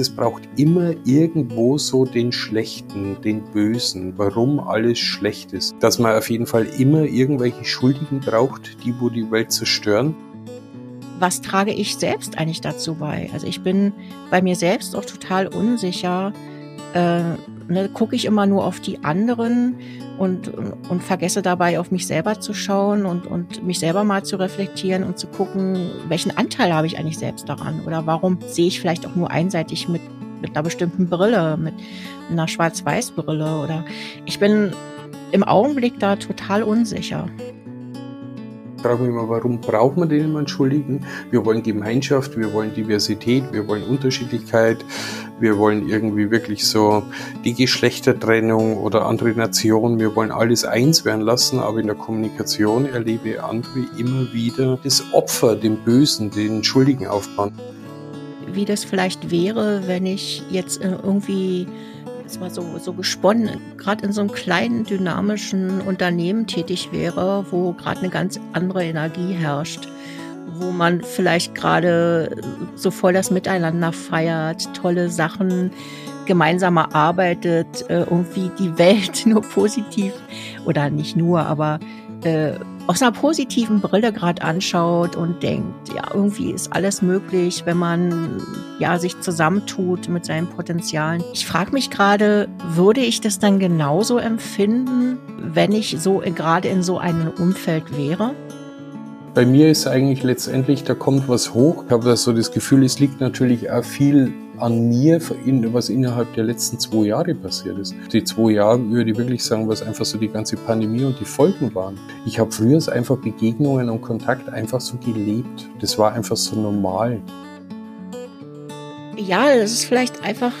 Es braucht immer irgendwo so den Schlechten, den Bösen, warum alles schlecht ist. Dass man auf jeden Fall immer irgendwelche Schuldigen braucht, die wo die Welt zerstören. Was trage ich selbst eigentlich dazu bei? Also ich bin bei mir selbst auch total unsicher. Äh, ne, Gucke ich immer nur auf die anderen und, und vergesse dabei auf mich selber zu schauen und, und mich selber mal zu reflektieren und zu gucken, welchen Anteil habe ich eigentlich selbst daran oder warum sehe ich vielleicht auch nur einseitig mit, mit einer bestimmten Brille, mit einer Schwarz-Weiß-Brille oder ich bin im Augenblick da total unsicher frage mich immer, warum braucht man den immer Schuldigen? Wir wollen Gemeinschaft, wir wollen Diversität, wir wollen Unterschiedlichkeit, wir wollen irgendwie wirklich so die Geschlechtertrennung oder andere Nationen, wir wollen alles eins werden lassen, aber in der Kommunikation erlebe andere immer wieder das Opfer, den Bösen, den Schuldigen aufbauen. Wie das vielleicht wäre, wenn ich jetzt äh, irgendwie jetzt mal so, so gesponnen, gerade in so einem kleinen, dynamischen Unternehmen tätig wäre, wo gerade eine ganz andere Energie herrscht, wo man vielleicht gerade so voll das Miteinander feiert, tolle Sachen gemeinsam erarbeitet, äh, irgendwie die Welt nur positiv oder nicht nur, aber äh, aus einer positiven Brille gerade anschaut und denkt, ja, irgendwie ist alles möglich, wenn man ja sich zusammentut mit seinen Potenzialen. Ich frage mich gerade, würde ich das dann genauso empfinden, wenn ich so gerade in so einem Umfeld wäre? Bei mir ist eigentlich letztendlich, da kommt was hoch. Ich habe so das Gefühl, es liegt natürlich auch viel an mir, was innerhalb der letzten zwei Jahre passiert ist. Die zwei Jahre würde ich wirklich sagen, was einfach so die ganze Pandemie und die Folgen waren. Ich habe früher einfach Begegnungen und Kontakt einfach so gelebt. Das war einfach so normal. Ja, das ist vielleicht einfach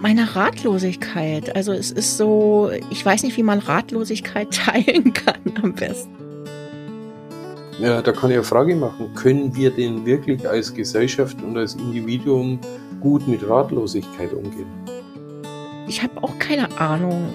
meine Ratlosigkeit. Also es ist so, ich weiß nicht, wie man Ratlosigkeit teilen kann am besten. Ja, da kann ich eine Frage machen. Können wir denn wirklich als Gesellschaft und als Individuum gut mit Ratlosigkeit umgehen? Ich habe auch keine Ahnung.